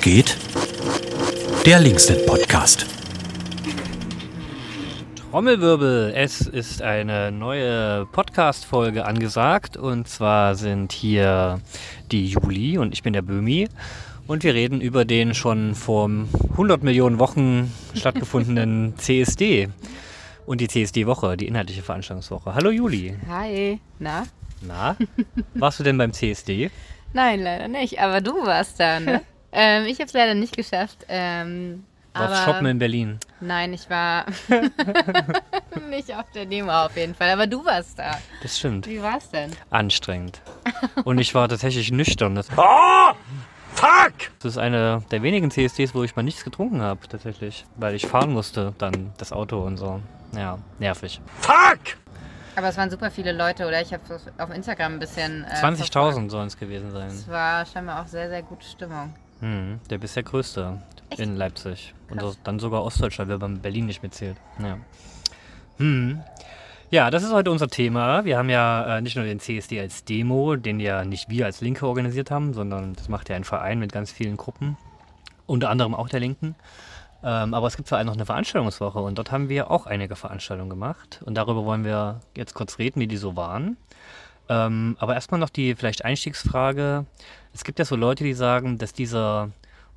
Geht? Der Linksnet Podcast. Trommelwirbel, es ist eine neue Podcast-Folge angesagt und zwar sind hier die Juli und ich bin der Böhmi und wir reden über den schon vor 100 Millionen Wochen stattgefundenen CSD und die CSD-Woche, die inhaltliche Veranstaltungswoche. Hallo Juli. Hi. Na? Na, warst du denn beim CSD? Nein, leider nicht. Aber du warst da, ne? ähm, ich habe es leider nicht geschafft. Ähm, Warst aber shoppen in Berlin? Nein, ich war nicht auf der Demo auf jeden Fall. Aber du warst da. Das stimmt. Wie war's denn? Anstrengend. Und ich war tatsächlich nüchtern. Das, Oh! Fuck! das ist eine der wenigen CSDs, wo ich mal nichts getrunken habe, tatsächlich. Weil ich fahren musste, dann das Auto und so. Ja, nervig. Fuck! Aber es waren super viele Leute, oder? Ich habe auf Instagram ein bisschen. Äh, 20.000 sollen es gewesen sein. Es war scheinbar auch sehr, sehr gute Stimmung. Hm, der bisher größte Echt? in Leipzig. Und Krass. so- dann sogar Ostdeutschland, weil man Berlin nicht mitzählt. Ja. Hm. Ja, das ist heute unser Thema. Wir haben ja äh, nicht nur den CSD als Demo, den ja nicht wir als Linke organisiert haben, sondern das macht ja ein Verein mit ganz vielen Gruppen. Unter anderem auch der Linken. Ähm, aber es gibt vor allem noch eine Veranstaltungswoche und dort haben wir auch einige Veranstaltungen gemacht. Und darüber wollen wir jetzt kurz reden, wie die so waren. Ähm, aber erstmal noch die vielleicht Einstiegsfrage. Es gibt ja so Leute, die sagen, dass dieser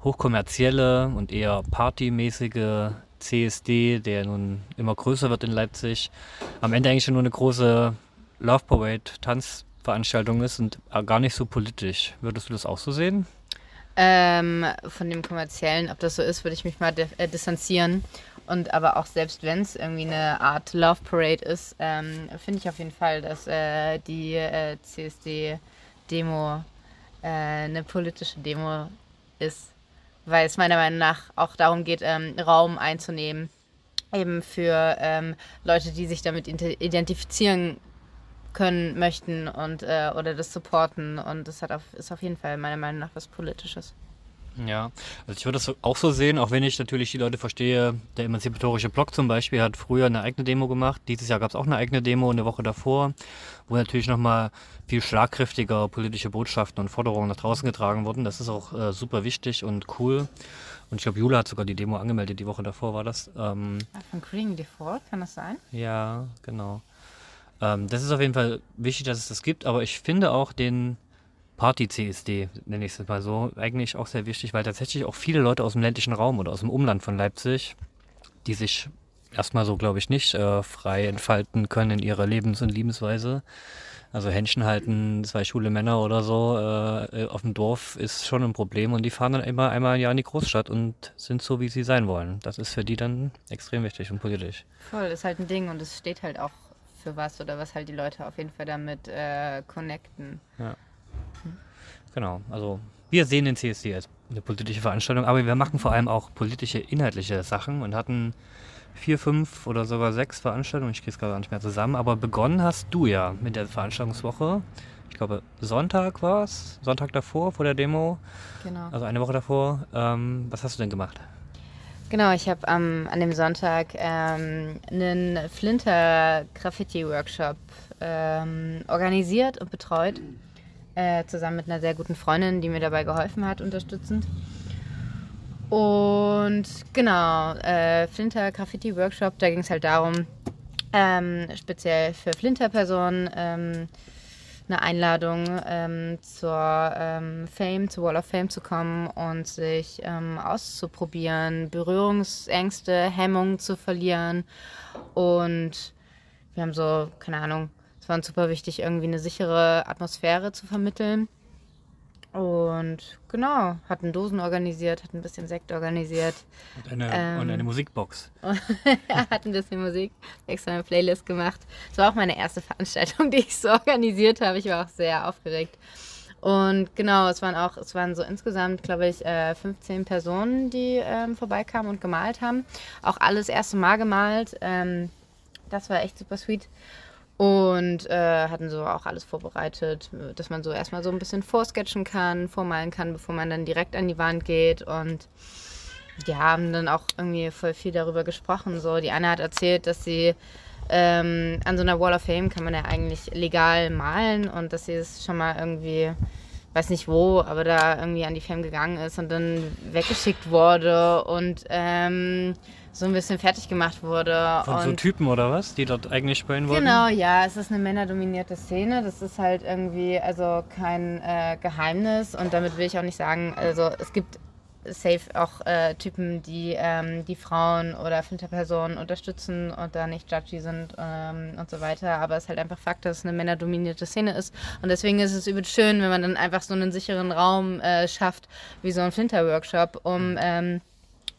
hochkommerzielle und eher partymäßige CSD, der nun immer größer wird in Leipzig, am Ende eigentlich nur eine große Love Parade Tanzveranstaltung ist und äh, gar nicht so politisch. Würdest du das auch so sehen? Ähm, von dem kommerziellen, ob das so ist, würde ich mich mal äh, distanzieren. Und aber auch selbst wenn es irgendwie eine Art Love Parade ist, ähm, finde ich auf jeden Fall, dass äh, die äh, CSD-Demo äh, eine politische Demo ist. Weil es meiner Meinung nach auch darum geht, ähm, Raum einzunehmen. Eben für ähm, Leute, die sich damit identifizieren können, möchten und äh, oder das supporten. Und das hat auf, ist auf jeden Fall meiner Meinung nach was Politisches. Ja, also ich würde das auch so sehen, auch wenn ich natürlich die Leute verstehe. Der Emanzipatorische Block zum Beispiel hat früher eine eigene Demo gemacht. Dieses Jahr gab es auch eine eigene Demo, eine Woche davor, wo natürlich nochmal viel schlagkräftiger politische Botschaften und Forderungen nach draußen getragen wurden. Das ist auch äh, super wichtig und cool. Und ich glaube, Jula hat sogar die Demo angemeldet, die Woche davor war das. Ähm, Ah, Von Green Default, kann das sein? ja, genau. Ähm, das ist auf jeden Fall wichtig, dass es das gibt, aber ich finde auch den Party-CSD, nenne ich es mal so, eigentlich auch sehr wichtig, weil tatsächlich auch viele Leute aus dem ländlichen Raum oder aus dem Umland von Leipzig, die sich erstmal so, glaube ich, nicht äh, frei entfalten können in ihrer Lebens- und Lebensweise. Also Händchen halten, zwei schwule Männer oder so äh, äh, auf dem Dorf ist schon ein Problem und die fahren dann immer einmal im Jahr in die Großstadt und sind so, wie sie sein wollen. Das ist für die dann extrem wichtig und politisch. Voll, ist halt ein Ding und es steht halt auch für was oder was halt die Leute auf jeden Fall damit äh, connecten. Genau, also wir sehen den CSD als eine politische Veranstaltung, aber wir machen vor allem auch politische, inhaltliche Sachen und hatten vier, fünf oder sogar sechs Veranstaltungen, ich kriege es gerade nicht mehr zusammen, aber begonnen hast du ja mit der Veranstaltungswoche. Ich glaube, Sonntag war es, Sonntag davor, vor der Demo, Genau. also eine Woche davor. Ähm, was hast du denn gemacht? Genau, ich habe ähm, an dem Sonntag ähm, einen Flinter-Graffiti-Workshop ähm, organisiert und betreut. Äh, zusammen mit einer sehr guten Freundin, die mir dabei geholfen hat, unterstützend. Und genau, äh, Flinter Graffiti Workshop, da ging es halt darum, ähm, speziell für Flinter-Personen ähm, eine Einladung ähm, zur ähm, Fame, zur Wall of Fame zu kommen und sich ähm, auszuprobieren, Berührungsängste, Hemmungen zu verlieren. Und wir haben so, keine Ahnung, es war uns super wichtig, irgendwie eine sichere Atmosphäre zu vermitteln. Und genau, hatten Dosen organisiert, hatten ein bisschen Sekt organisiert. Und eine, Ähm. und eine Musikbox. Er hat ein bisschen Musik, extra eine Playlist gemacht. Es war auch meine erste Veranstaltung, die ich so organisiert habe. Ich war auch sehr aufgeregt. Und genau, es waren auch, es waren so insgesamt, glaube ich, äh, 15 Personen, die ähm, vorbeikamen und gemalt haben. Auch alles erste Mal gemalt. Ähm, das war echt super sweet. Und äh, hatten so auch alles vorbereitet, dass man so erstmal so ein bisschen vorsketchen kann, vormalen kann, bevor man dann direkt an die Wand geht. Und die haben dann auch irgendwie voll viel darüber gesprochen. So, die Anna hat erzählt, dass sie ähm, an so einer Wall of Fame kann man ja eigentlich legal malen und dass sie es schon mal irgendwie weiß nicht wo, aber da irgendwie an die Fam gegangen ist und dann weggeschickt wurde und ähm, so ein bisschen fertig gemacht wurde. Von und so Typen oder was, die dort eigentlich spielen wollten? Genau, ja, es ist eine männerdominierte Szene. Das ist halt irgendwie also kein äh, Geheimnis und damit will ich auch nicht sagen, also es gibt safe auch äh, Typen, die ähm, die Frauen oder Flinterpersonen unterstützen und da nicht judgy sind ähm, und so weiter. Aber es ist halt einfach Fakt, dass es eine männerdominierte Szene ist. Und deswegen ist es übel schön, wenn man dann einfach so einen sicheren Raum äh, schafft, wie so ein Flinter-Workshop, um ähm,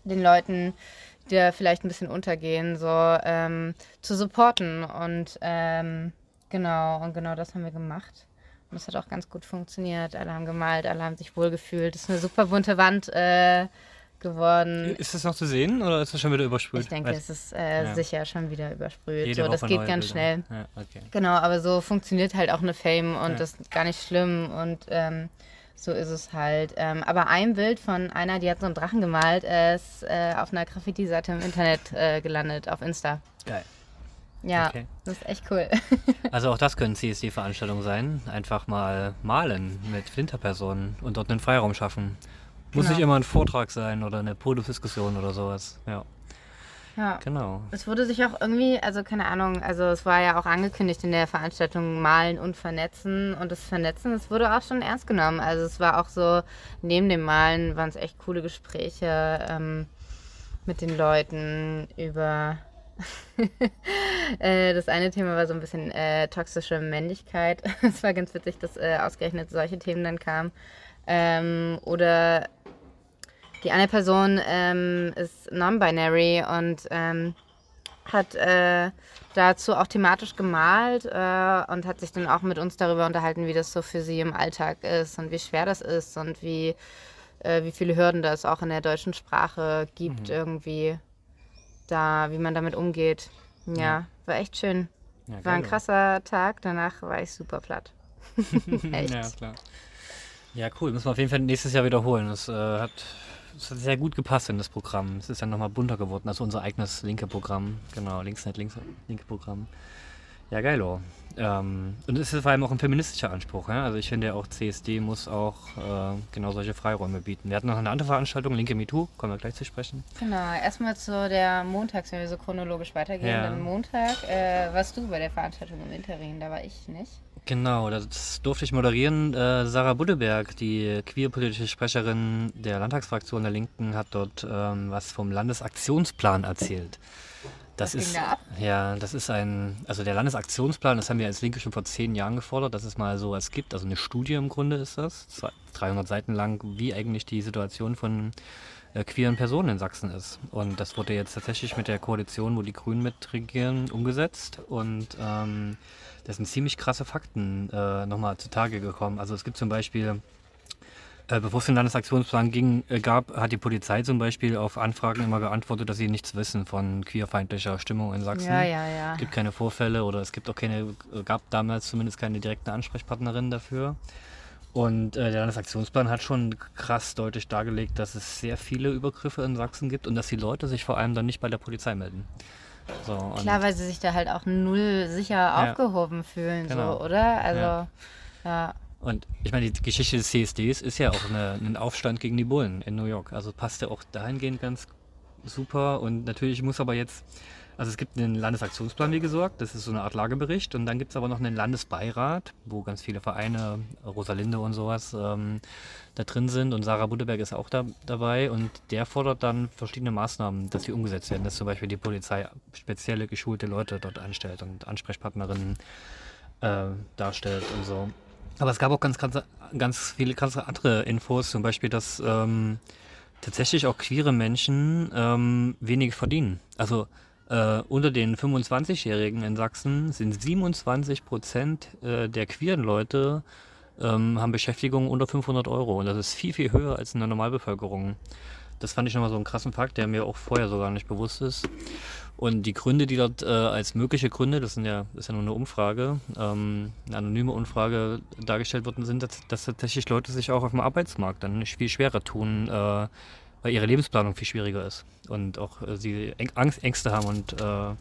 den Leuten die da vielleicht ein bisschen untergehen, so ähm, zu supporten. Und ähm, genau, und genau das haben wir gemacht. Und es hat auch ganz gut funktioniert. Alle haben gemalt, alle haben sich wohlgefühlt. Es ist eine super bunte Wand äh, geworden. Ist das noch zu sehen oder ist das schon wieder übersprüht? Ich denke, Weiß- es ist äh, Ja. sicher schon wieder übersprüht. Jede So, das geht ganz Bilder. schnell. Ja, okay. Genau, aber so funktioniert halt auch eine Fame und Ja. das ist gar nicht schlimm und ähm, so ist es halt. Ähm, aber ein Bild von einer, die hat so einen Drachen gemalt, äh, ist äh, auf einer Graffiti-Seite im Internet äh, gelandet, auf Insta. Geil. Ja, Okay. das ist echt cool. Also auch das können CSD-Veranstaltungen sein. Einfach mal malen mit Flinterpersonen und dort einen Freiraum schaffen. Muss Genau. nicht immer ein Vortrag sein oder eine Podiumsdiskussion oder sowas. Ja, ja. genau. Es wurde sich auch irgendwie, also keine Ahnung, also es war ja auch angekündigt in der Veranstaltung Malen und Vernetzen und das Vernetzen, das wurde auch schon ernst genommen. Also es war auch so, neben dem Malen waren es echt coole Gespräche ähm, mit den Leuten über. äh, das eine Thema war so ein bisschen äh, toxische Männlichkeit. Es war ganz witzig, dass äh, ausgerechnet solche Themen dann kamen. Ähm, oder die eine Person ähm, ist non-binary und ähm, hat äh, dazu auch thematisch gemalt äh, und hat sich dann auch mit uns darüber unterhalten, wie das so für sie im Alltag ist und wie schwer das ist und wie, äh, wie viele Hürden das auch in der deutschen Sprache gibt, irgendwie da, wie man damit umgeht. Ja, Ja. war echt schön. Ja, War ein krasser Tag, danach war ich super platt. echt. Ja, klar. Ja, cool. Müssen wir auf jeden Fall nächstes Jahr wiederholen. Das, äh, hat, das hat sehr gut gepasst in das Programm. Es ist dann nochmal bunter geworden. Also unser eigenes linke Programm. Genau, Linksnet, links, linke Programm. Ja, geilo. Ähm, und es ist vor allem auch ein feministischer Anspruch. Ja? Also ich finde ja auch, CSD muss auch äh, genau solche Freiräume bieten. Wir hatten noch eine andere Veranstaltung, Linke MeToo, kommen wir gleich zu sprechen. Genau, erstmal zu der Montags, wenn wir so chronologisch weitergehen. Ja. Dann Montag äh, warst du bei der Veranstaltung im Interim, da war ich nicht. Genau, das durfte ich moderieren. Äh, Sarah Buddeberg, die queerpolitische Sprecherin der Landtagsfraktion der Linken, hat dort ähm, was vom Landesaktionsplan erzählt. Das Was ist, da ja, das ist ein, also der Landesaktionsplan, das haben wir als Linke schon vor zehn Jahren gefordert, dass es mal sowas gibt. Also eine Studie im Grunde ist das, zwei- 300 Seiten lang, wie eigentlich die Situation von äh, queeren Personen in Sachsen ist. Und das wurde jetzt tatsächlich mit der Koalition, wo die Grünen mitregieren, umgesetzt. Und ähm, das sind ziemlich krasse Fakten äh, nochmal zutage gekommen. Also es gibt zum Beispiel, äh, bevor es den Landesaktionsplan ging, äh, gab, hat die Polizei zum Beispiel auf Anfragen immer geantwortet, dass sie nichts wissen von queerfeindlicher Stimmung in Sachsen. Ja, ja, ja. Es gibt keine Vorfälle oder es gibt auch keine, gab damals zumindest keine direkte Ansprechpartnerin dafür. Und äh, der Landesaktionsplan hat schon krass deutlich dargelegt, dass es sehr viele Übergriffe in Sachsen gibt und dass die Leute sich vor allem dann nicht bei der Polizei melden. So, und Klar, weil sie sich da halt auch null sicher aufgehoben fühlen, Genau. so, oder? Also, Ja. ja. Und ich meine, die Geschichte des CSDs ist ja auch eine, ein Aufstand gegen die Bullen in New York. Also passt ja auch dahingehend ganz super. Und natürlich muss aber jetzt, also es gibt einen Landesaktionsplan, wie gesagt, das ist so eine Art Lagebericht. Und dann gibt es aber noch einen Landesbeirat, wo ganz viele Vereine, Rosalinde und sowas, ähm, da drin sind. Und Sarah Buddeberg ist auch da, dabei. Und der fordert dann verschiedene Maßnahmen, dass sie umgesetzt werden. Dass zum Beispiel die Polizei spezielle geschulte Leute dort anstellt und Ansprechpartnerinnen äh, darstellt und so. Aber es gab auch ganz, ganz, ganz viele ganz andere Infos, zum Beispiel, dass ähm, tatsächlich auch queere Menschen ähm, wenig verdienen. Also äh, unter den 25-Jährigen in Sachsen sind 27 Prozent äh, der queeren Leute ähm, haben Beschäftigung unter 500 Euro. Und das ist viel, viel höher als in der Normalbevölkerung. Das fand ich nochmal so einen krassen Fakt, der mir auch vorher so gar nicht bewusst ist. Und die Gründe, die dort äh, als mögliche Gründe, das, sind ja, ist ja nur eine Umfrage, ähm, eine anonyme Umfrage dargestellt worden sind, dass, dass tatsächlich Leute sich auch auf dem Arbeitsmarkt dann viel schwerer tun, äh, weil ihre Lebensplanung viel schwieriger ist und auch äh, sie Angst, Ängste haben und äh,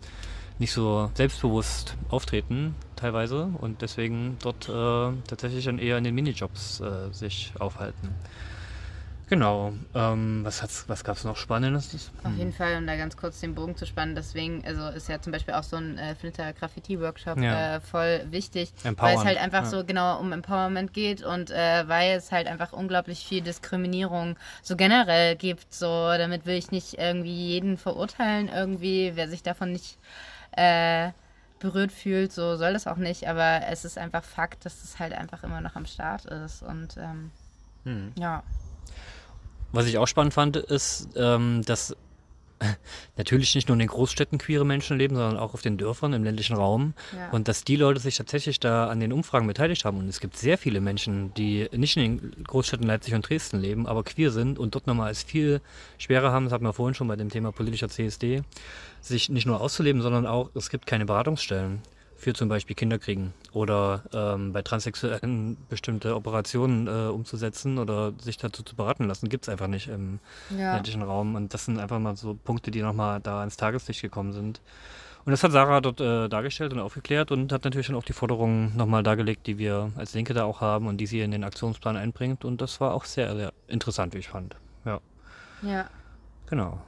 nicht so selbstbewusst auftreten, teilweise, und deswegen dort äh, tatsächlich dann eher in den Minijobs äh, sich aufhalten. Genau. Ähm, was hat's, was gab es noch Spannendes? Auf jeden Fall, um da ganz kurz den Bogen zu spannen, deswegen also ist ja zum Beispiel auch so ein äh, Flinter Graffiti-Workshop Ja. äh, voll wichtig, weil es halt einfach ja. so genau um Empowerment geht und äh, weil es halt einfach unglaublich viel Diskriminierung so generell gibt. So, damit will ich nicht irgendwie jeden verurteilen, irgendwie, wer sich davon nicht äh, berührt fühlt, so soll das auch nicht, aber es ist einfach Fakt, dass es halt einfach immer noch am Start ist und ähm, Hm. ja. Was ich auch spannend fand, ist, ähm, dass natürlich nicht nur in den Großstädten queere Menschen leben, sondern auch auf den Dörfern im ländlichen Raum. Ja. Und dass die Leute sich tatsächlich da an den Umfragen beteiligt haben. Und es gibt sehr viele Menschen, die nicht in den Großstädten Leipzig und Dresden leben, aber queer sind und dort nochmal es viel schwerer haben, das hatten wir vorhin schon bei dem Thema politischer CSD, sich nicht nur auszuleben, sondern auch, es gibt keine Beratungsstellen für zum Beispiel Kinderkriegen oder ähm, bei Transsexuellen bestimmte Operationen äh, umzusetzen oder sich dazu zu beraten lassen, gibt es einfach nicht im Ja. ländlichen Raum. Und das sind einfach mal so Punkte, die nochmal da ans Tageslicht gekommen sind. Und das hat Sarah dort äh, dargestellt und aufgeklärt und hat natürlich dann auch die Forderungen nochmal dargelegt, die wir als Linke da auch haben und die sie in den Aktionsplan einbringt. Und das war auch sehr, sehr interessant, wie ich fand. Ja, ja. genau.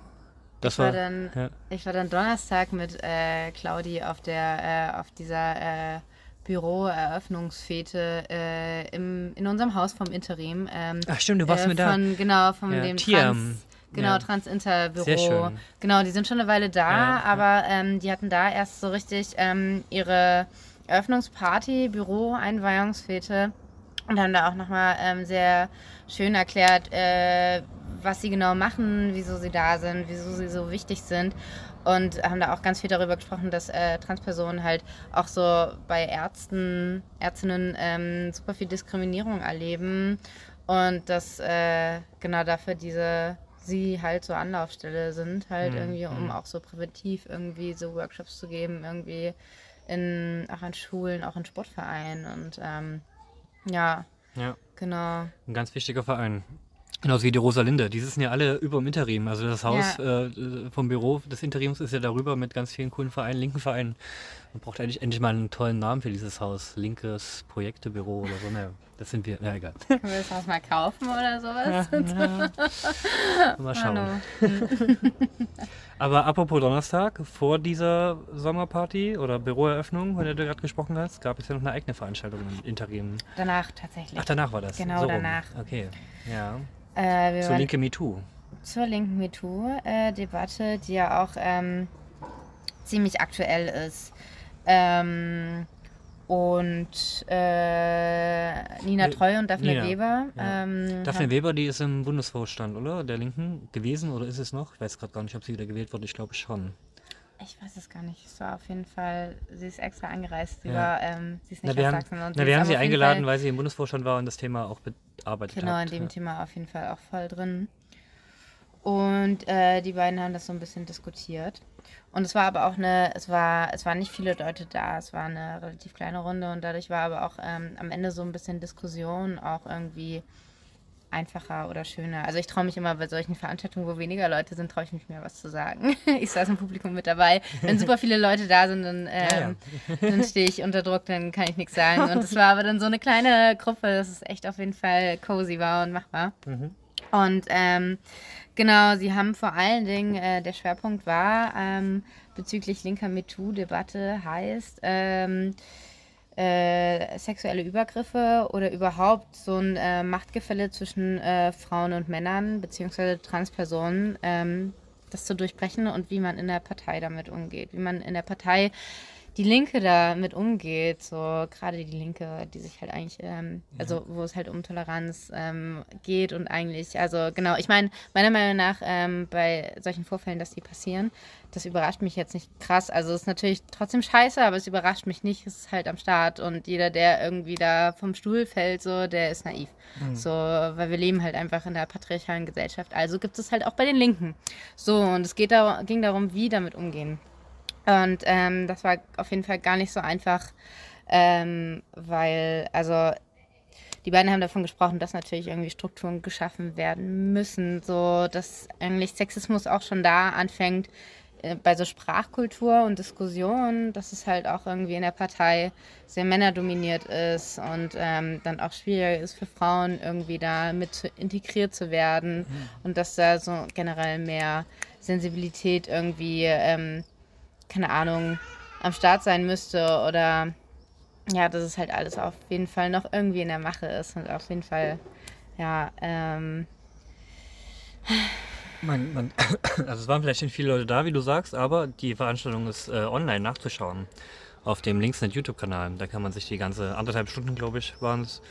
Das ich war, war, dann, ja. ich war dann Donnerstag mit äh, Claudi auf der äh, auf dieser äh, Büroeröffnungsfete äh, im, in unserem Haus vom Interim. Ähm, Ach stimmt, du warst äh, mit da. von, Genau, von Ja, dem Tiam. Trans, genau, Ja. Trans-Inter-Büro. Genau, die sind schon eine Weile da, Ja, aber ähm, die hatten da erst so richtig ähm, ihre Eröffnungsparty, Büro-Einweihungsfete und haben da auch nochmal ähm, sehr schön erklärt, äh, was sie genau machen, wieso sie da sind, wieso sie so wichtig sind. Und haben da auch ganz viel darüber gesprochen, dass äh, Transpersonen halt auch so bei Ärzten, Ärztinnen ähm, super viel Diskriminierung erleben. Und dass äh, genau dafür diese sie halt so Anlaufstelle sind, halt Mhm, irgendwie, um mhm. auch so präventiv irgendwie so Workshops zu geben, irgendwie in, auch an Schulen, auch in Sportvereinen und ähm, ja, ja, genau. ein ganz wichtiger Verein. Genauso wie die Rosalinde. Die sitzen ja alle über dem Interim. Also das Haus äh, vom Büro des Interims ist ja darüber mit ganz vielen coolen Vereinen, linken Vereinen. Man braucht eigentlich endlich mal einen tollen Namen für dieses Haus. Linkes Projektebüro oder so. Naja, das sind wir. Ja, egal. Können wir das Haus mal kaufen oder sowas? Mal schauen. Aber apropos Donnerstag, vor dieser Sommerparty oder Büroeröffnung, von der du gerade gesprochen hast, gab es ja noch eine eigene Veranstaltung im Interim. Danach tatsächlich. Ach, danach war das. Genau, so rum. danach. Okay, ja. äh, Zur Linke MeToo. zur linken MeToo-Debatte, die ja auch ähm, ziemlich aktuell ist. Ähm, und äh, Nina Äh, Treu und Daphne Nina, Weber. ja. Ähm, Daphne Weber, die ist im Bundesvorstand, oder? Der Linken gewesen oder ist es noch? Ich weiß gerade gar nicht, ob sie wieder gewählt wurde. Ich glaube schon. Ich weiß es gar nicht. Es war auf jeden Fall, sie ist extra angereist. Sie, Ja. war, ähm, sie ist nicht Na, wir aus haben, Sachsen. Na, sie wir haben sie eingeladen, Fall- weil sie im Bundesvorstand war und das Thema auch bearbeitet Genau, hat. in dem ja. Thema auf jeden Fall auch voll drin. Und äh, die beiden haben das so ein bisschen diskutiert. Und es war aber auch eine, es war, es waren nicht viele Leute da, es war eine relativ kleine Runde und dadurch war aber auch ähm, am Ende so ein bisschen Diskussion auch irgendwie einfacher oder schöner. Also ich traue mich immer bei solchen Veranstaltungen, wo weniger Leute sind, traue ich mich mehr was zu sagen. Ich saß im Publikum mit dabei. Wenn super viele Leute da sind, dann, ähm, dann stehe ich unter Druck, dann kann ich nichts sagen. Und es war aber dann so eine kleine Gruppe, dass es echt auf jeden Fall cozy war und machbar. Und ähm, genau, sie haben vor allen Dingen, äh, der Schwerpunkt war ähm, bezüglich linker MeToo-Debatte heißt, ähm, äh, sexuelle Übergriffe oder überhaupt so ein äh, Machtgefälle zwischen äh, Frauen und Männern beziehungsweise Transpersonen, ähm, das zu durchbrechen und wie man in der Partei damit umgeht, wie man in der Partei die Linke damit umgeht, so gerade die Linke, die sich halt eigentlich, ähm, also wo es halt um Toleranz ähm, geht und eigentlich, also genau, ich meine, meiner Meinung nach ähm, bei solchen Vorfällen, dass die passieren, das überrascht mich jetzt nicht krass. Also es ist natürlich trotzdem scheiße, aber es überrascht mich nicht, es ist halt am Start und jeder, der irgendwie da vom Stuhl fällt, so, der ist naiv. So, weil wir leben halt einfach in der patriarchalen Gesellschaft. Also gibt es halt auch bei den Linken. So, und es geht da, ging darum, wie damit umgehen. Und ähm, das war auf jeden Fall gar nicht so einfach, ähm, weil, also die beiden haben davon gesprochen, dass natürlich irgendwie Strukturen geschaffen werden müssen, so dass eigentlich Sexismus auch schon da anfängt, äh, bei so Sprachkultur und Diskussion, dass es halt auch irgendwie in der Partei sehr männerdominiert ist und ähm, dann auch schwieriger ist für Frauen irgendwie da mit integriert zu werden mhm. und dass da so generell mehr Sensibilität irgendwie, ähm, keine Ahnung, am Start sein müsste oder ja, dass es halt alles auf jeden Fall noch irgendwie in der Mache ist und auf jeden Fall, ja, ähm. Man, man, also es waren vielleicht nicht viele Leute da, wie du sagst, aber die Veranstaltung ist äh, online nachzuschauen auf dem Linksnet YouTube-Kanal. Da kann man sich die ganze anderthalb Stunden, glaube ich, waren es,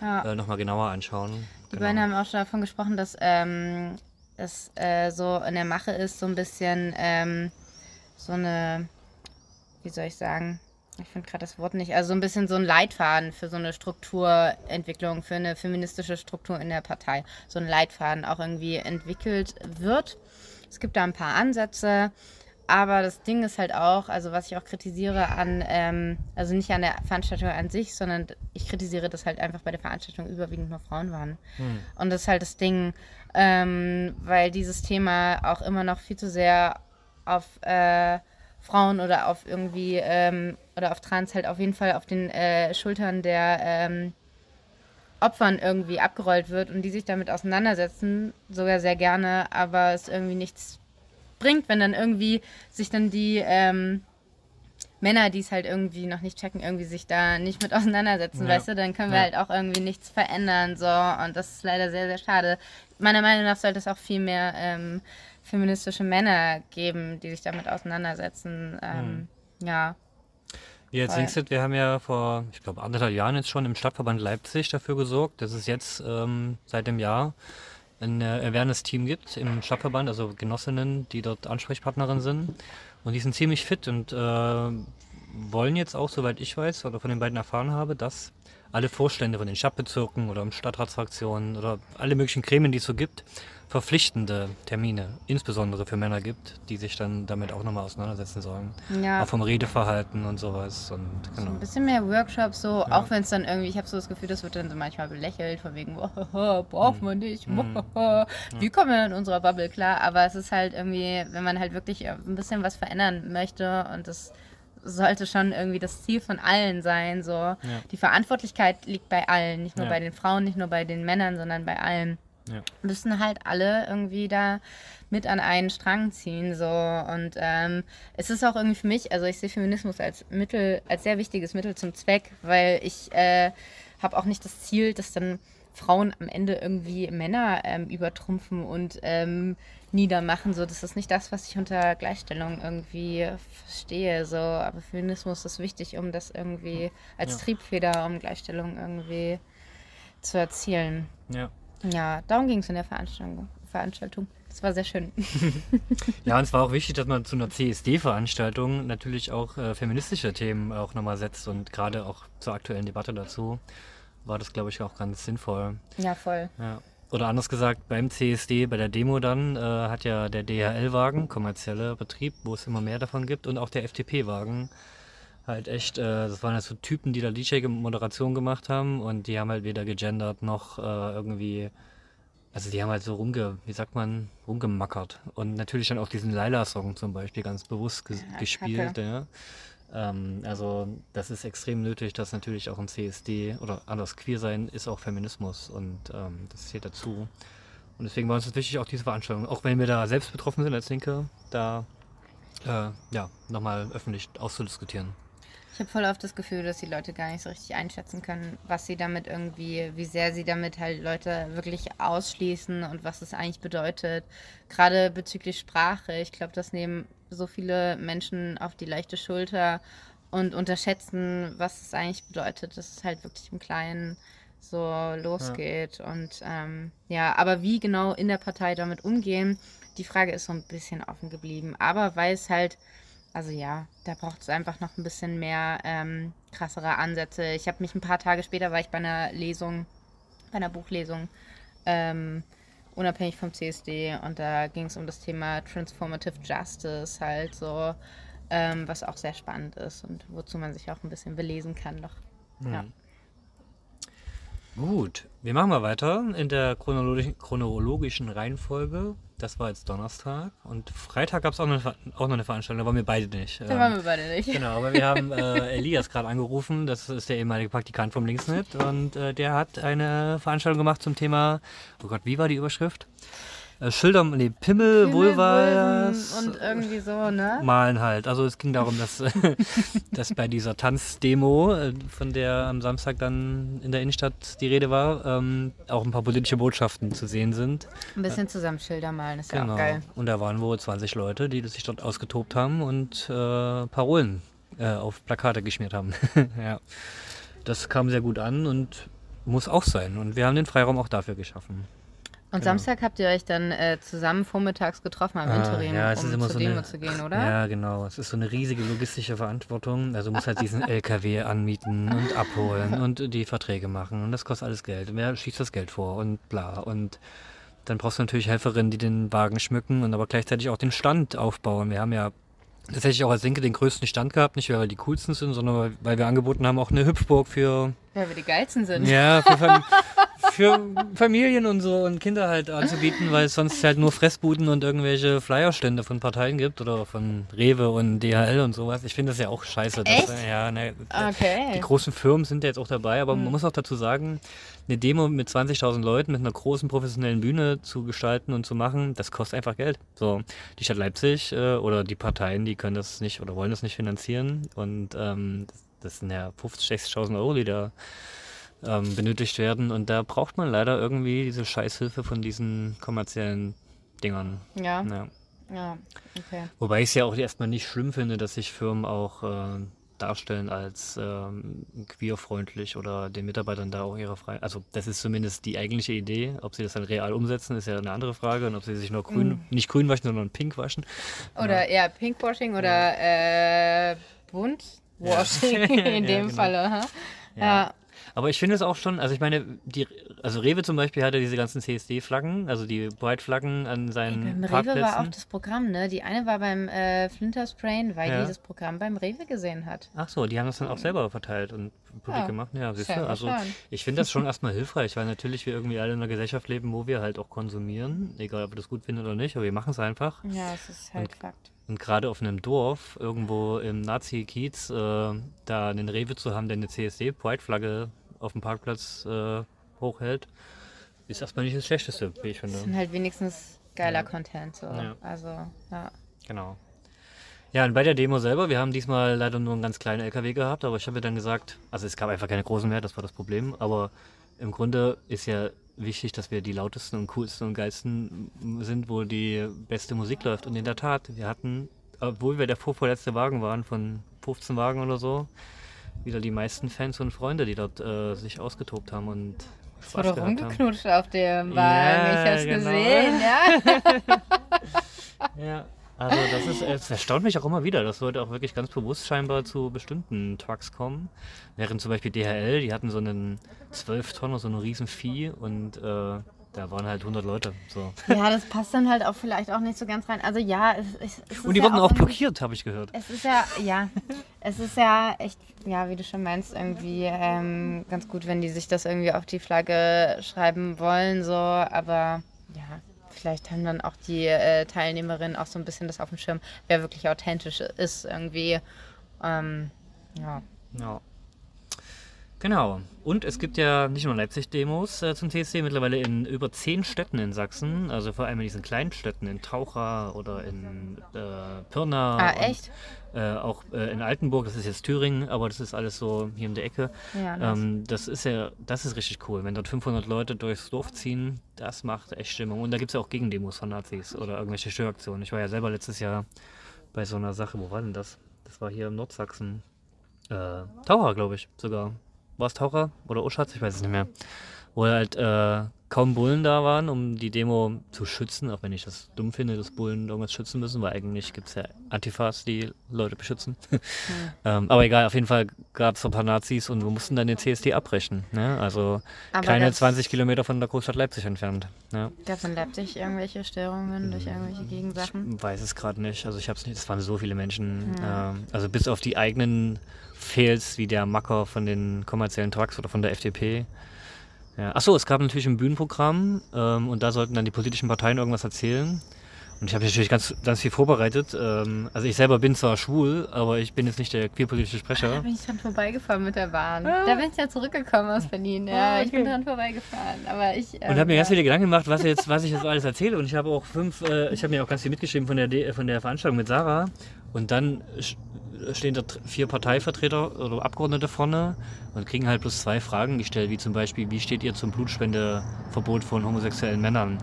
ja. äh, nochmal genauer anschauen. Die genau. beiden haben auch schon davon gesprochen, dass ähm, es äh, so in der Mache ist, so ein bisschen ähm, so eine, wie soll ich sagen, ich finde gerade das Wort nicht, also so ein bisschen so ein Leitfaden für so eine Strukturentwicklung, für eine feministische Struktur in der Partei. So ein Leitfaden auch irgendwie entwickelt wird. Es gibt da ein paar Ansätze, aber das Ding ist halt auch, also was ich auch kritisiere an, ähm, also nicht an der Veranstaltung an sich, sondern ich kritisiere, dass halt einfach bei der Veranstaltung überwiegend nur Frauen waren. Hm. Und das ist halt das Ding, ähm, weil dieses Thema auch immer noch viel zu sehr auf äh, Frauen oder auf irgendwie ähm, oder auf Trans halt auf jeden Fall auf den äh, Schultern der ähm, Opfern irgendwie abgerollt wird und die sich damit auseinandersetzen, sogar sehr gerne, aber es irgendwie nichts bringt, wenn dann irgendwie sich dann die ähm, Männer, die es halt irgendwie noch nicht checken, irgendwie sich da nicht mit auseinandersetzen, ja. weißt du, dann können wir ja. halt auch irgendwie nichts verändern, so und das ist leider sehr, sehr schade. Meiner Meinung nach sollte es auch viel mehr ähm, feministische Männer geben, die sich damit auseinandersetzen, ähm, mhm. ja. Wir als Linksit, wir haben ja vor, ich glaube, anderthalb Jahren jetzt schon im Stadtverband Leipzig dafür gesorgt, dass es jetzt ähm, seit dem Jahr ein äh, Awareness-Team gibt im Stadtverband, also Genossinnen, die dort Ansprechpartnerin sind. Und die sind ziemlich fit und äh, wollen jetzt auch, soweit ich weiß oder von den beiden erfahren habe, dass alle Vorstände von den Stadtbezirken oder Stadtratsfraktionen oder alle möglichen Gremien, die es so gibt, verpflichtende Termine, insbesondere für Männer gibt, die sich dann damit auch nochmal auseinandersetzen sollen. Ja. Auch vom Redeverhalten und sowas. Und, genau. So ein bisschen mehr Workshops, so, ja. auch wenn es dann irgendwie, ich habe so das Gefühl, das wird dann so manchmal belächelt, von wegen, braucht man nicht, mhm. wie kommen wir in unserer Bubble klar, aber es ist halt irgendwie, wenn man halt wirklich ein bisschen was verändern möchte und das sollte schon irgendwie das Ziel von allen sein. So. Ja. Die Verantwortlichkeit liegt bei allen, nicht nur bei den Frauen, nicht nur bei den Männern, sondern bei allen. Ja. Müssen halt alle irgendwie da mit an einen Strang ziehen. So. Und ähm, es ist auch irgendwie für mich, also ich sehe Feminismus als Mittel, als sehr wichtiges Mittel zum Zweck, weil ich äh, habe auch nicht das Ziel, dass dann Frauen am Ende irgendwie Männer ähm, übertrumpfen und ähm, niedermachen. So, das ist nicht das, was ich unter Gleichstellung irgendwie verstehe. So, aber Feminismus ist wichtig, um das irgendwie als ja. Triebfeder, um Gleichstellung irgendwie zu erzielen. Ja. Ja, darum ging es in der Veranstaltung. Veranstaltung. Das war sehr schön. ja, und es war auch wichtig, dass man zu einer CSD-Veranstaltung natürlich auch äh, feministische Themen auch nochmal setzt und gerade auch zur aktuellen Debatte dazu war das, glaube ich, auch ganz sinnvoll. Ja, voll. Ja. Oder anders gesagt, beim CSD, bei der Demo dann, äh, hat ja der DHL-Wagen, kommerzieller Betrieb, wo es immer mehr davon gibt, und auch der FDP-Wagen halt echt, äh, das waren halt so Typen, die da DJ-Moderation gemacht haben und die haben halt weder gegendert noch äh, irgendwie, also die haben halt so rumge, wie sagt man, rumgemackert und natürlich dann auch diesen Laila-Song zum Beispiel ganz bewusst ges ja, gespielt, ja. Ähm, also das ist extrem nötig, dass natürlich auch ein CSD oder anders queer sein ist auch Feminismus und ähm, das zählt dazu. Und deswegen war uns das wichtig, auch diese Veranstaltung, auch wenn wir da selbst betroffen sind als Linke, da äh, ja, nochmal öffentlich auszudiskutieren. Ich habe voll oft das Gefühl, dass die Leute gar nicht so richtig einschätzen können, was sie damit irgendwie, wie sehr sie damit halt Leute wirklich ausschließen und was es eigentlich bedeutet. Gerade bezüglich Sprache. Ich glaube, das nehmen so viele Menschen auf die leichte Schulter und unterschätzen, was es eigentlich bedeutet, dass es halt wirklich im Kleinen so losgeht. Ja. Und ähm, ja, aber wie genau in der Partei damit umgehen, die Frage ist so ein bisschen offen geblieben. Aber weil es halt also ja, da braucht es einfach noch ein bisschen mehr ähm, krassere Ansätze. Ich habe mich ein paar Tage später, war ich bei einer Lesung, bei einer Buchlesung, ähm, unabhängig vom CSD und da ging es um das Thema Transformative Justice halt so, ähm, was auch sehr spannend ist und wozu man sich auch ein bisschen belesen kann noch. Hm. Ja. Gut, wir machen mal weiter in der chronologischen, chronologischen Reihenfolge. Das war jetzt Donnerstag und Freitag gab es auch, noch eine Ver- auch noch eine Veranstaltung, da waren wir beide nicht. Da waren wir beide nicht. Genau, aber wir haben äh, Elias gerade angerufen, das ist der ehemalige Praktikant vom Linksnet und äh, der hat eine Veranstaltung gemacht zum Thema, oh Gott, wie war die Überschrift? Äh, Schilder, nee, Pimmel, Pimmel, Vulvas, und irgendwie so, ne? malen halt. Also es ging darum, dass, dass bei dieser Tanzdemo, äh, von der am Samstag dann in der Innenstadt die Rede war, ähm, auch ein paar politische Botschaften zu sehen sind. Ein bisschen zusammen Schilder malen, ist ja Genau. auch geil. Und da waren wohl 20 Leute, die sich dort ausgetobt haben und äh, Parolen äh, auf Plakate geschmiert haben. ja. Das kam sehr gut an und muss auch sein. Und wir haben den Freiraum auch dafür geschaffen. Und Genau. Samstag habt ihr euch dann äh, zusammen vormittags getroffen am Ah, Interim, ja, es um ist immer zur so Demo eine, zu gehen, oder? Ja, genau. Es ist so eine riesige logistische Verantwortung. Also du musst halt diesen LKW anmieten und abholen und die Verträge machen. Und das kostet alles Geld. Und wer schießt das Geld vor und bla. Und dann brauchst du natürlich Helferinnen, die den Wagen schmücken und aber gleichzeitig auch den Stand aufbauen. Wir haben ja tatsächlich auch als Linke den größten Stand gehabt, nicht weil wir die coolsten sind, sondern weil- weil wir angeboten haben, auch eine Hüpfburg für Weil wir die geilsten sind. ja, für, Fam für Familien und so und Kinder halt anzubieten, weil es sonst halt nur Fressbuden und irgendwelche Flyerstände von Parteien gibt oder von Rewe und DHL und sowas. Ich finde das ja auch scheiße. dass- ja, ne, Okay. Die großen Firmen sind ja jetzt auch dabei, aber Hm. man muss auch dazu sagen, eine Demo mit 20.000 Leuten mit einer großen professionellen Bühne zu gestalten und zu machen, das kostet einfach Geld. So, die Stadt Leipzig äh, oder die Parteien, die können das nicht oder wollen das nicht finanzieren und ähm, das, das sind ja 50.000, 60.000 Euro, die da ähm, benötigt werden und da braucht man leider irgendwie diese Scheißhilfe von diesen kommerziellen Dingern. Ja, Ja. ja, okay. Wobei ich es ja auch erstmal nicht schlimm finde, dass sich Firmen auch äh, darstellen als ähm, queerfreundlich oder den Mitarbeitern da auch ihre Freiheit. Also das ist zumindest die eigentliche Idee. Ob sie das dann real umsetzen, ist ja eine andere Frage. Und ob sie sich nur grün, Mhm. nicht grün waschen, sondern pink waschen. Oder eher Pinkwashing oder äh, Buntwashing in Ja, dem genau. Falle. Ja. Aber ich finde es auch schon, also ich meine, die, also Rewe zum Beispiel hatte diese ganzen CSD-Flaggen, also die Pride-Flaggen an seinen Beim Rewe Parkplätzen. war auch das Programm, ne? Die eine war beim äh, Flintersprain, weil Ja. die das Programm beim Rewe gesehen hat. Ach so, die haben das dann auch selber verteilt und publik Ja, gemacht. Ja, siehst du, also ich finde das schon erstmal hilfreich, weil natürlich wir irgendwie alle in einer Gesellschaft leben, wo wir halt auch konsumieren, egal ob wir das gut finden oder nicht, aber wir machen es einfach. Ja, es ist halt Fakt. Und gerade auf einem Dorf, irgendwo im Nazi-Kiez, äh, da einen Rewe zu haben, der eine CSD-Pride-Flagge auf dem Parkplatz äh, hochhält, ist erstmal nicht das Schlechteste, wie ich Das sind finde. halt wenigstens geiler Content. So. Ja. Also, ja. Genau. Ja, und bei der Demo selber, wir haben diesmal leider nur einen ganz kleinen LKW gehabt, aber ich habe mir dann gesagt, also es gab einfach keine großen mehr, das war das Problem, aber im Grunde ist ja wichtig, dass wir die lautesten und coolsten und geilsten sind, wo die beste Musik läuft. Und in der Tat, wir hatten, obwohl wir der vorvorletzte Wagen waren von 15 Wagen oder so, wieder die meisten Fans und Freunde, die dort äh, sich ausgetobt haben und Es wurde gehabt haben. rumgeknutscht auf dem Wagen. Ja, ich hab's genau. gesehen, ja. Ja, also das ist, es erstaunt mich auch immer wieder, dass Leute auch wirklich ganz bewusst scheinbar zu bestimmten Trucks kommen. Während zum Beispiel DHL, die hatten so einen 12 Tonner, so einen riesen Vieh und äh, da waren halt 100 Leute. So. ja, das passt dann halt auch vielleicht auch nicht so ganz rein. Also ja, es, es, es Und die ja wurden auch irgendwie- blockiert, habe ich gehört. Es ist ja, ja, es ist ja echt, ja, wie du schon meinst, irgendwie ähm, ganz gut, wenn die sich das irgendwie auf die Flagge schreiben wollen, so, aber ja, vielleicht haben dann auch die äh, Teilnehmerinnen auch so ein bisschen das auf dem Schirm, wer wirklich authentisch ist, irgendwie. Ähm, ja. Ja. Genau. Und es gibt ja nicht nur Leipzig-Demos äh, zum TSC, mittlerweile in über zehn Städten in Sachsen. Also vor allem in diesen kleinen Städten, in Taucha oder in äh, Pirna. Ah, und, echt? Äh, auch äh, in Altenburg, das ist jetzt Thüringen, aber das ist alles so hier in der Ecke. Ja, nice. ähm, das ist ja, das ist richtig cool. Wenn dort 500 Leute durchs Dorf ziehen, das macht echt Stimmung. Und da gibt es ja auch Gegendemos von Nazis oder irgendwelche Störaktionen. Ich war ja selber letztes Jahr bei so einer Sache, wo war denn das? Das war hier im Nordsachsen. Äh, Taucher, glaube ich, sogar. War es Taucher oder Oschatz? Ich weiß es nicht mehr. Wo halt äh, kaum Bullen da waren, um die Demo zu schützen, auch wenn ich das dumm finde, dass Bullen irgendwas schützen müssen, weil eigentlich gibt es ja Antifas, die Leute beschützen. ähm, aber egal, auf jeden Fall gab es ein paar Nazis und wir mussten dann den CSD abbrechen. Ne? Also Aber keine das- 20 Kilometer von der Großstadt Leipzig entfernt. Ja. Gab es in Leipzig irgendwelche Störungen durch irgendwelche Gegensachen? Ich weiß es gerade nicht. Also ich habe es nicht. Es waren so viele Menschen. Ähm, also bis auf die eigenen Fails wie der Macker von den kommerziellen Trucks oder von der FDP Ja. Achso, es gab natürlich ein Bühnenprogramm ähm, und da sollten dann die politischen Parteien irgendwas erzählen. Und ich habe natürlich ganz, ganz viel vorbereitet. Ähm, also ich selber bin zwar schwul, aber ich bin jetzt nicht der queerpolitische Da Sprecher. bin ich dran vorbeigefahren mit der Bahn. Da bin ich ja zurückgekommen aus Berlin. Ja, Ah, ich bin okay. dran vorbeigefahren. Aber ich. Und habe mir ganz viele Gedanken gemacht, was, jetzt, was ich jetzt alles erzähle. Und ich habe auch fünf, äh, ich habe mir auch ganz viel mitgeschrieben von der, D- von der Veranstaltung mit Sarah. Und dann stehen da vier Parteivertreter oder Abgeordnete vorne und kriegen halt bloß zwei Fragen gestellt, wie zum Beispiel, wie steht ihr zum Blutspendeverbot von homosexuellen Männern?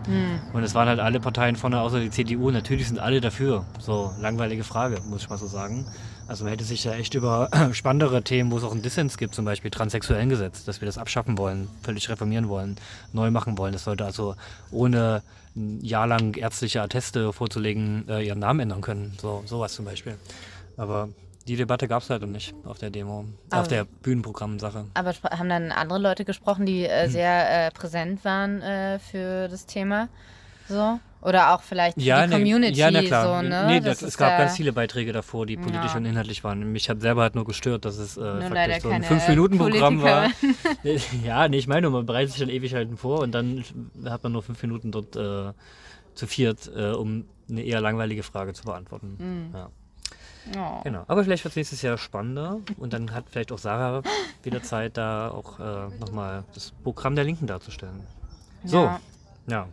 Und es waren halt alle Parteien vorne, außer die CDU. Natürlich sind alle dafür. So, langweilige Frage, muss ich mal so sagen. Also man hätte sich ja echt über spannendere Themen, wo es auch einen Dissens gibt, zum Beispiel transsexuellen Gesetz, dass wir das abschaffen wollen, völlig reformieren wollen, neu machen wollen. Das sollte also ohne ein Jahr lang ärztliche Atteste vorzulegen, äh, ihren Namen ändern können. So, sowas zum Beispiel. Aber die Debatte gab es halt noch nicht auf der Demo, Aber- auf der Bühnenprogramm-Sache. Aber haben dann andere Leute gesprochen, die Hm. äh, sehr äh, präsent waren äh, für das Thema? So? Oder auch vielleicht für die ne- Community ja, na klar. so, ne? Nee, Das das, es gab ja- ganz viele Beiträge davor, die politisch Ja. und inhaltlich waren. Mich hat selber halt nur gestört, dass es äh, faktisch so ein Fünf-Minuten-Programm war. ja, nee, ich meine, man bereitet sich dann ewig halt vor und dann hat man nur fünf Minuten dort äh, zu viert, äh, um eine eher langweilige Frage zu beantworten. Mhm. Ja, Oh. genau. Aber vielleicht wird es nächstes Jahr spannender und dann hat vielleicht auch Sarah wieder Zeit, da auch äh, nochmal das Programm der Linken darzustellen. So, Ja. ja.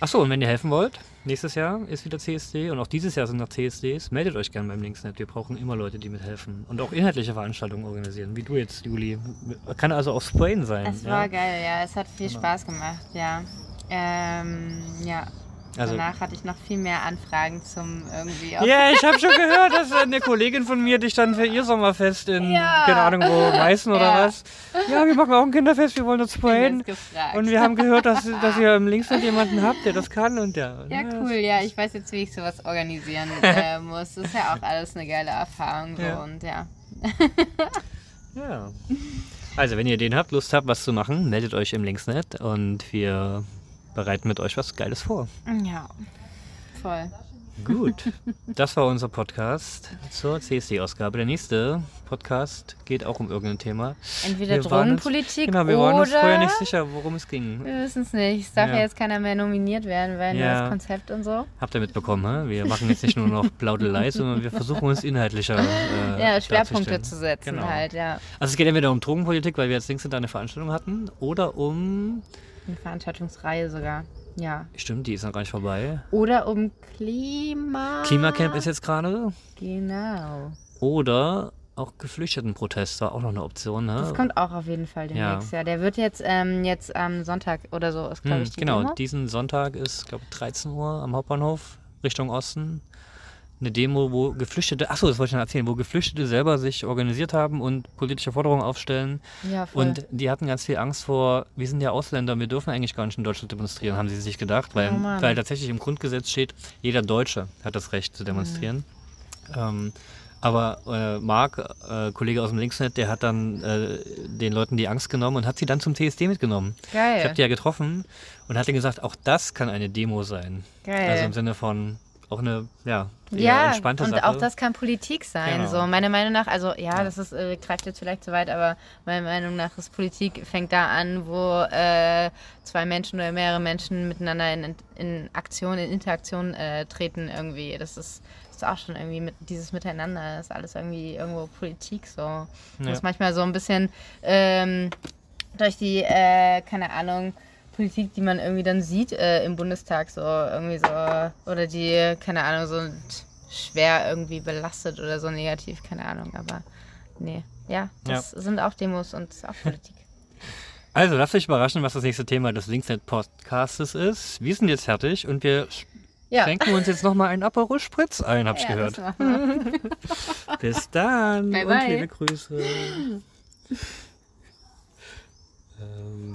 Achso, und wenn ihr helfen wollt, nächstes Jahr ist wieder CSD und auch dieses Jahr sind noch CSDs, meldet euch gerne beim Linksnet. Wir brauchen immer Leute, die mithelfen und auch inhaltliche Veranstaltungen organisieren, wie du jetzt, Juli. Kann also auch Sprayen sein. Es ja? war geil, ja. Es hat viel Genau. Spaß gemacht, ja. Ähm, ja. Also- Danach hatte ich noch viel mehr Anfragen zum irgendwie. Ja, ich habe schon gehört, dass eine Kollegin von mir dich dann für ihr Sommerfest in, Ja. keine Ahnung wo, Meißen oder Ja. was. Ja, wir machen auch ein Kinderfest, wir wollen uns gefragt. Und wir haben gehört, dass, dass ihr im Linksnet jemanden habt, der das kann und der. Ja, cool, ja. Ich weiß jetzt, wie ich sowas organisieren äh, muss. Das ist ja auch alles eine geile Erfahrung. So. Ja. Und ja. Ja. Also, wenn ihr den habt, Lust habt, was zu machen, meldet euch im Linksnet und wir bereiten mit euch was Geiles vor. Ja. Voll. Gut, das war unser Podcast zur CSD-Ausgabe. Der nächste Podcast geht auch um irgendein Thema. Entweder Wir waren uns- Drogenpolitik Genau, wir waren uns vorher nicht sicher, worum es ging. wir wissen es nicht. Es darf ja. Ja. jetzt keiner mehr nominiert werden, weil Ja. das Konzept und so. Habt ihr mitbekommen, hä? wir machen jetzt nicht nur noch Plaudelei, sondern wir versuchen uns inhaltlicher äh, Ja, Schwerpunkte zu setzen Genau. halt, ja. Also es geht entweder um Drogenpolitik, weil wir jetzt links hinter eine Veranstaltung hatten, oder um... Eine Veranstaltungsreihe sogar. Ja. Stimmt, die ist noch gar nicht vorbei. Oder um Klima. Klimacamp ist jetzt gerade. Genau. Oder auch Geflüchtetenprotest war auch noch eine Option. Ne? Das kommt auch auf jeden Fall demnächst. Ja, der wird jetzt, ähm, jetzt am Sonntag oder so, ist glaube Hm, ich die genau, Demo. diesen Sonntag ist, glaube ich, 13 Uhr am Hauptbahnhof Richtung Osten. Eine Demo, wo Geflüchtete, achso, das wollte ich noch erzählen, wo Geflüchtete selber sich organisiert haben und politische Forderungen aufstellen. Ja, voll. Und die hatten ganz viel Angst vor, wir sind ja Ausländer, wir dürfen eigentlich gar nicht in Deutschland demonstrieren, haben sie sich gedacht, weil, Oh weil tatsächlich im Grundgesetz steht, jeder Deutsche hat das Recht zu demonstrieren. Ähm, aber äh, Marc, äh, Kollege aus dem Linksnet, der hat dann äh, den Leuten die Angst genommen und hat sie dann zum TSD mitgenommen. Geil. Ich habe die ja getroffen und hat dann gesagt, auch das kann eine Demo sein. Geil. Also im Sinne von auch eine ja, eher ja, entspannte und Sache. auch das kann Politik sein. Genau. So, meiner Meinung nach, also ja, das ist, äh, greift jetzt vielleicht zu weit, aber meiner Meinung nach ist Politik fängt da an, wo äh, zwei Menschen oder mehrere Menschen miteinander in, in Aktion, in Interaktion äh, treten irgendwie. Das ist, ist auch schon irgendwie mit dieses Miteinander, das ist alles irgendwie irgendwo Politik so. Das ist manchmal so ein bisschen ähm, durch die, äh, keine Ahnung, Politik, die man irgendwie dann sieht äh, im Bundestag, so irgendwie so, oder die, keine Ahnung, so schwer irgendwie belastet oder so negativ, keine Ahnung, aber nee. Ja, das sind auch Demos und auch Politik. Also lasst euch überraschen, was das nächste Thema des Linksnet Podcastes ist. Wir sind jetzt fertig und wir Ja. schenken uns jetzt nochmal einen Aperol Spritz ein, hab ich Ja, gehört. Bis dann Bye, und bye. liebe Grüße.